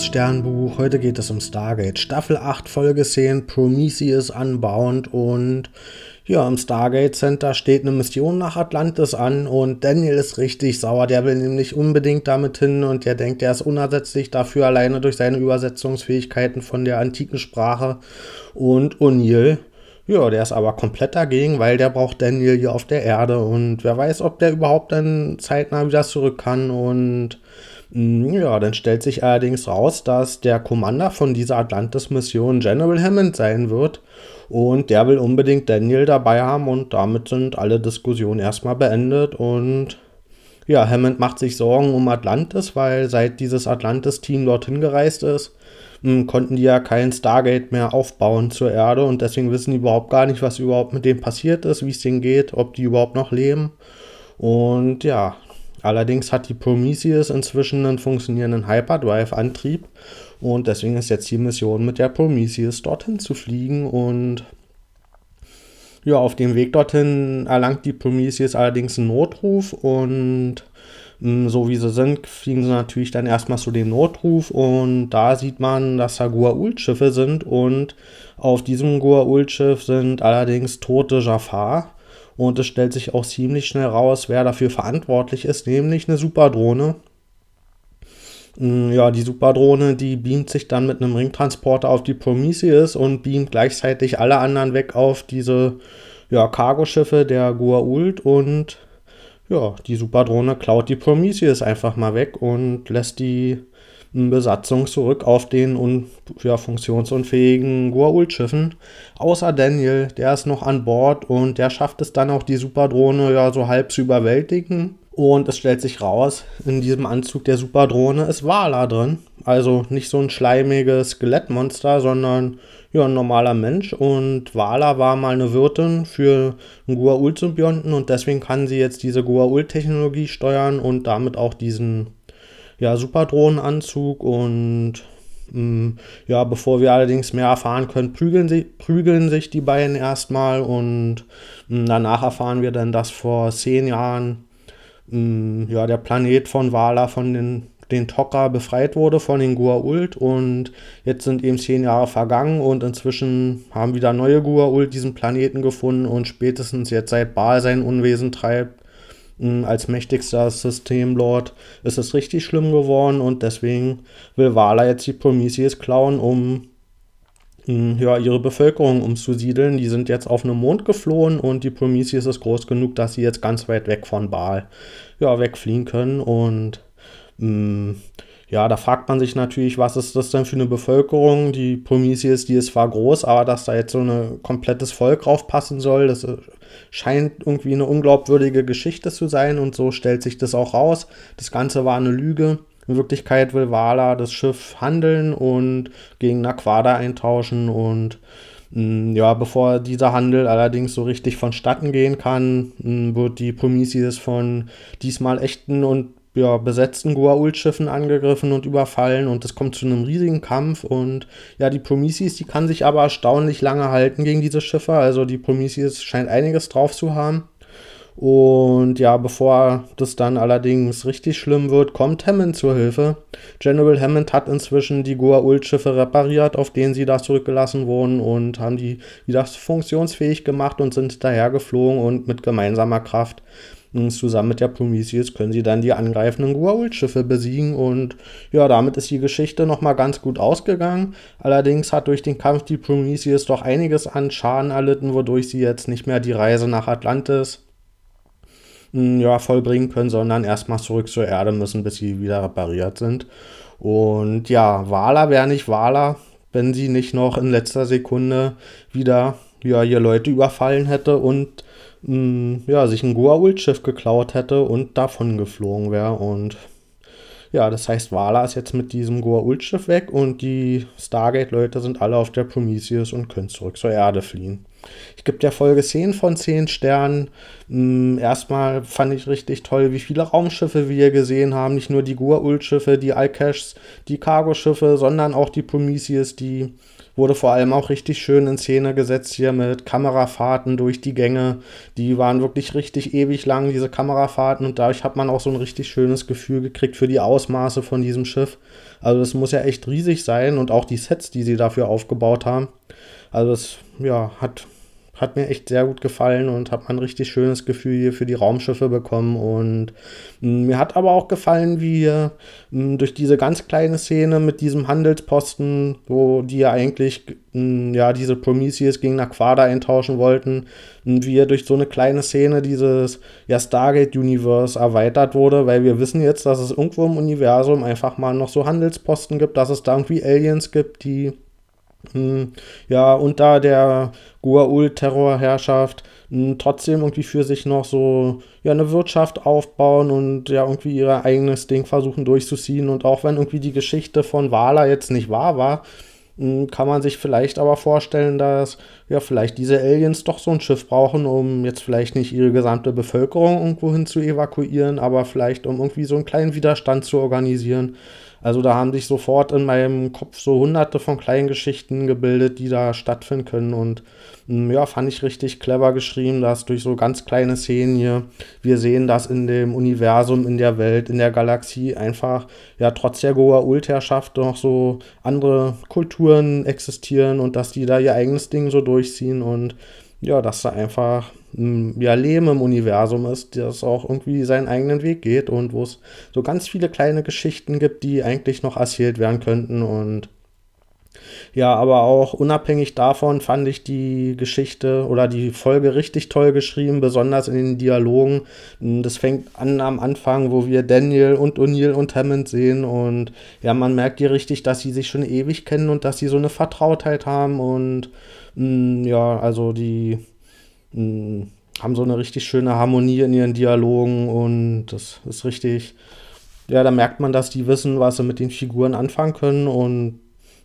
liebes Sternbuch, heute geht es um Stargate. Staffel 8, Folge 10, Prometheus Unbound und ja, im Stargate Center steht eine Mission nach Atlantis an und Daniel ist richtig sauer. Der will nämlich unbedingt damit hin und der denkt, er ist unersetzlich dafür alleine durch seine Übersetzungsfähigkeiten von der antiken Sprache. Und O'Neill, ja, der ist aber komplett dagegen, weil der braucht Daniel hier auf der Erde und wer weiß, ob der überhaupt dann zeitnah wieder zurück kann und ja, dann stellt sich allerdings raus, dass der Commander von dieser Atlantis-Mission General Hammond sein wird. Und der will unbedingt Daniel dabei haben und damit sind alle Diskussionen erstmal beendet. Und ja, Hammond macht sich Sorgen um Atlantis, weil seit dieses Atlantis-Team dorthin gereist ist, hm, konnten die ja kein Stargate mehr aufbauen zur Erde und deswegen wissen die überhaupt gar nicht, was überhaupt mit denen passiert ist, wie es denen geht, ob die überhaupt noch leben. Und ja, Allerdings hat die Prometheus inzwischen einen funktionierenden Hyperdrive-Antrieb und deswegen ist jetzt die Mission mit der Prometheus dorthin zu fliegen und ja, auf dem Weg dorthin erlangt die Prometheus allerdings einen Notruf und mh, hm, so wie sie sind, fliegen sie natürlich dann erstmal zu dem Notruf und da sieht man, dass da Gua'uld-Schiffe sind und auf diesem Gua'uld-Schiff sind allerdings tote Jafar und es stellt sich auch ziemlich schnell raus, wer dafür verantwortlich ist, nämlich eine Superdrohne. Mm, ja, die Superdrohne, die beamt sich dann mit einem Ringtransporter auf die Prometheus und beamt gleichzeitig alle anderen weg auf diese ja, Cargoschiffe der Gua'uld und ja, die Superdrohne klaut die Prometheus einfach mal weg und lässt die Besatzung zurück auf den un ja, funktionsunfähigen Goa'uld-Schiffen. Außer Daniel, der ist noch an Bord und der schafft es dann auch, die Superdrohne ja so halb zu überwältigen. Und es stellt sich raus, in diesem Anzug der Superdrohne ist Wala drin. Also nicht so ein schleimiges Skelettmonster, sondern ja, ein normaler Mensch. Und Wala war mal eine Wirtin für einen Goa'uld-Symbionten und deswegen kann sie jetzt diese Goa'uld-Technologie steuern und damit auch diesen ja, Superdrohnenanzug und mm, ja, bevor wir allerdings mehr erfahren können, prügeln, sie, prügeln sich die beiden erstmal und mm, danach erfahren wir dann, dass vor zehn Jahren mm, ja, der Planet von Wala von den den Tocker befreit wurde von den Gua'uld und jetzt sind eben zehn Jahre vergangen und inzwischen haben wieder neue Gua'uld diesen Planeten gefunden und spätestens jetzt seit Baal sein Unwesen treibt, als mächtigster Systemlord ist es richtig schlimm geworden und deswegen will Vala jetzt die Prometheus klauen, um ja, ihre Bevölkerung umzusiedeln. Die sind jetzt auf einem Mond geflohen und die Prometheus ist groß genug, dass sie jetzt ganz weit weg von Baal ja, wegfliehen können und mh, ja, da fragt man sich natürlich, was ist das denn für eine Bevölkerung? Die Prometheus, die ist zwar groß, aber dass da jetzt so ein komplettes Volk draufpassen soll, das äh, scheint irgendwie eine unglaubwürdige Geschichte zu sein und so stellt sich das auch raus. Das Ganze war eine Lüge. In Wirklichkeit will Wala das Schiff handeln und gegen Naquada eintauschen und mm, ja, bevor dieser Handel allerdings so richtig vonstatten gehen kann, mm, wird die Prometheus von diesmal echten und ja, besetzten Goa'uld-Schiffen angegriffen und überfallen und es kommt zu einem riesigen Kampf und ja, die Prometheus, die kann sich aber erstaunlich lange halten gegen diese Schiffe, also die Prometheus scheint einiges drauf zu haben. Und ja, bevor das dann allerdings richtig schlimm wird, kommt Hammond zur Hilfe. General Hammond hat inzwischen die Goa'uld-Schiffe repariert, auf denen sie da zurückgelassen wurden und haben die wieder funktionsfähig gemacht und sind dahergeflogen und mit gemeinsamer Kraft und zusammen mit der Prometheus können sie dann die angreifenden Goa'uld-Schiffe besiegen und ja, damit ist die Geschichte nochmal ganz gut ausgegangen. Allerdings hat durch den Kampf die Prometheus doch einiges an Schaden erlitten, wodurch sie jetzt nicht mehr die Reise nach Atlantis hm, ja, vollbringen können, sondern erstmal zurück zur Erde müssen, bis sie wieder repariert sind. Und ja, Wala wäre nicht Wala, wenn sie nicht noch in letzter Sekunde wieder ja, ihr Leute überfallen hätte und mh, ja, sich ein Goa'uld-Schiff geklaut hätte und davon geflogen wäre. Und ja, das heißt, Wala ist jetzt mit diesem Goa'uld-Schiff weg und die Stargate-Leute sind alle auf der Prometheus und können zurück zur Erde fliehen. Ich gebe der Folge 10 von 10 Sternen. Erstmal fand ich richtig toll, wie viele Raumschiffe wir gesehen haben. Nicht nur die Goa'uld-Schiffe, die Alcashs, die Cargo-Schiffe, sondern auch die Prometheus, die wurde vor allem auch richtig schön in Szene gesetzt hier mit Kamerafahrten durch die Gänge. Die waren wirklich richtig ewig lang, diese Kamerafahrten. Und dadurch hat man auch so ein richtig schönes Gefühl gekriegt für die Ausmaße von diesem Schiff. Also das muss ja echt riesig sein und auch die Sets, die sie dafür aufgebaut haben. Also das ja, hat hat mir echt sehr gut gefallen und habe ein richtig schönes Gefühl hier für die Raumschiffe bekommen. Und mh, mm, mir hat aber auch gefallen, wie mh, mm, durch diese ganz kleine Szene mit diesem Handelsposten, wo die ja eigentlich mh, mm, ja diese Prometheus gegen Aquada eintauschen wollten, wie er durch so eine kleine Szene dieses ja, Stargate-Universe erweitert wurde, weil wir wissen jetzt, dass es irgendwo im Universum einfach mal noch so Handelsposten gibt, dass es da irgendwie Aliens gibt, die hm, ja, unter der Guaul-Terrorherrschaft hm, trotzdem irgendwie für sich noch so ja, eine Wirtschaft aufbauen und ja irgendwie ihr eigenes Ding versuchen durchzuziehen. Und auch wenn irgendwie die Geschichte von Wala jetzt nicht wahr war, hm, kann man sich vielleicht aber vorstellen, dass ja vielleicht diese Aliens doch so ein Schiff brauchen, um jetzt vielleicht nicht ihre gesamte Bevölkerung irgendwo hin zu evakuieren, aber vielleicht um irgendwie so einen kleinen Widerstand zu organisieren. Also da haben sich sofort in meinem Kopf so hunderte von kleinen Geschichten gebildet, die da stattfinden können. Und mm, ja, fand ich richtig clever geschrieben, dass durch so ganz kleine Szenen hier wir sehen, dass in dem Universum, in der Welt, in der Galaxie einfach ja trotz der Goa-Ult-Herrschaft noch so andere Kulturen existieren und dass die da ihr eigenes Ding so durchziehen und ja, dass da einfach ja, Leben im Universum ist, das auch irgendwie seinen eigenen Weg geht und wo es so ganz viele kleine Geschichten gibt, die eigentlich noch erzählt werden könnten und ja, aber auch unabhängig davon fand ich die Geschichte oder die Folge richtig toll geschrieben, besonders in den Dialogen. Das fängt an am Anfang, wo wir Daniel und O'Neill und Hammond sehen und ja, man merkt hier richtig, dass sie sich schon ewig kennen und dass sie so eine Vertrautheit haben und mh, ja, also die mh, haben so eine richtig schöne Harmonie in ihren Dialogen und das ist richtig, ja, da merkt man, dass die wissen, was sie mit den Figuren anfangen können und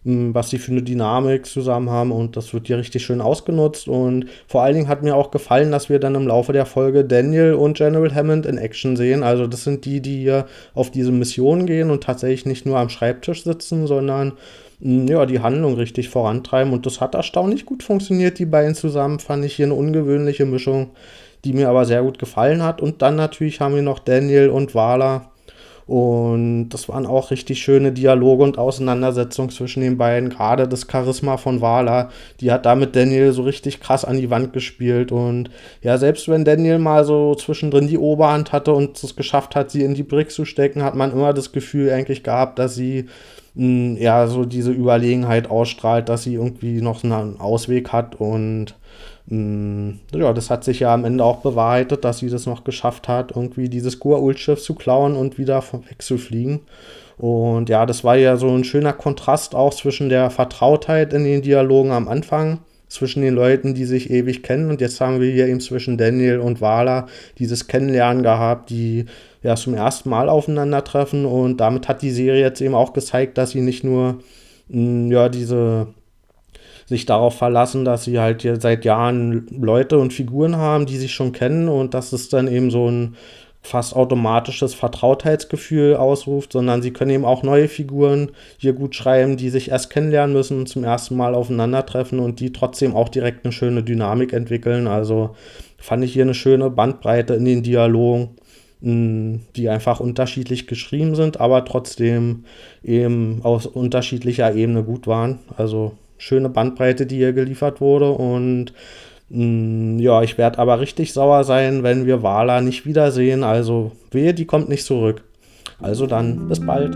was sie für eine Dynamik zusammen haben und das wird hier richtig schön ausgenutzt und vor allen Dingen hat mir auch gefallen, dass wir dann im Laufe der Folge Daniel und General Hammond in Action sehen. Also das sind die, die hier auf diese Mission gehen und tatsächlich nicht nur am Schreibtisch sitzen, sondern ja, die Handlung richtig vorantreiben. Und das hat erstaunlich gut funktioniert, die beiden zusammen. Fand ich hier eine ungewöhnliche Mischung, die mir aber sehr gut gefallen hat. Und dann natürlich haben wir noch Daniel und Wala. Und das waren auch richtig schöne Dialoge und Auseinandersetzungen zwischen den beiden. Gerade das Charisma von Wala, die hat da mit Daniel so richtig krass an die Wand gespielt. Und ja, selbst wenn Daniel mal so zwischendrin die Oberhand hatte und es geschafft hat, sie in die Brick zu stecken, hat man immer das Gefühl eigentlich gehabt, dass sie ja so diese Überlegenheit ausstrahlt, dass sie irgendwie noch einen Ausweg hat und mh, ja, das hat sich ja am Ende auch bewahrheitet, dass sie das noch geschafft hat, irgendwie dieses Gua'uld-Schiff zu klauen und wieder wegzufliegen. Und ja, das war ja so ein schöner Kontrast auch zwischen der Vertrautheit in den Dialogen am Anfang zwischen den Leuten, die sich ewig kennen. Und jetzt haben wir hier eben zwischen Daniel und Wala dieses Kennenlernen gehabt, die ja zum ersten Mal aufeinandertreffen. Und damit hat die Serie jetzt eben auch gezeigt, dass sie nicht nur mh, mm, ja diese sich darauf verlassen, dass sie halt seit Jahren Leute und Figuren haben, die sich schon kennen und dass es dann eben so ein fast automatisches Vertrautheitsgefühl ausruft, sondern sie können eben auch neue Figuren hier gut schreiben, die sich erst kennenlernen müssen und zum ersten Mal aufeinandertreffen und die trotzdem auch direkt eine schöne Dynamik entwickeln. Also fand ich hier eine schöne Bandbreite in den Dialogen, die einfach unterschiedlich geschrieben sind, aber trotzdem eben aus unterschiedlicher Ebene gut waren. Also schöne Bandbreite, die hier geliefert wurde und Mm, ja, ich werde aber richtig sauer sein, wenn wir Wala nicht wiedersehen. Also wehe, die kommt nicht zurück. Also dann, bis bald.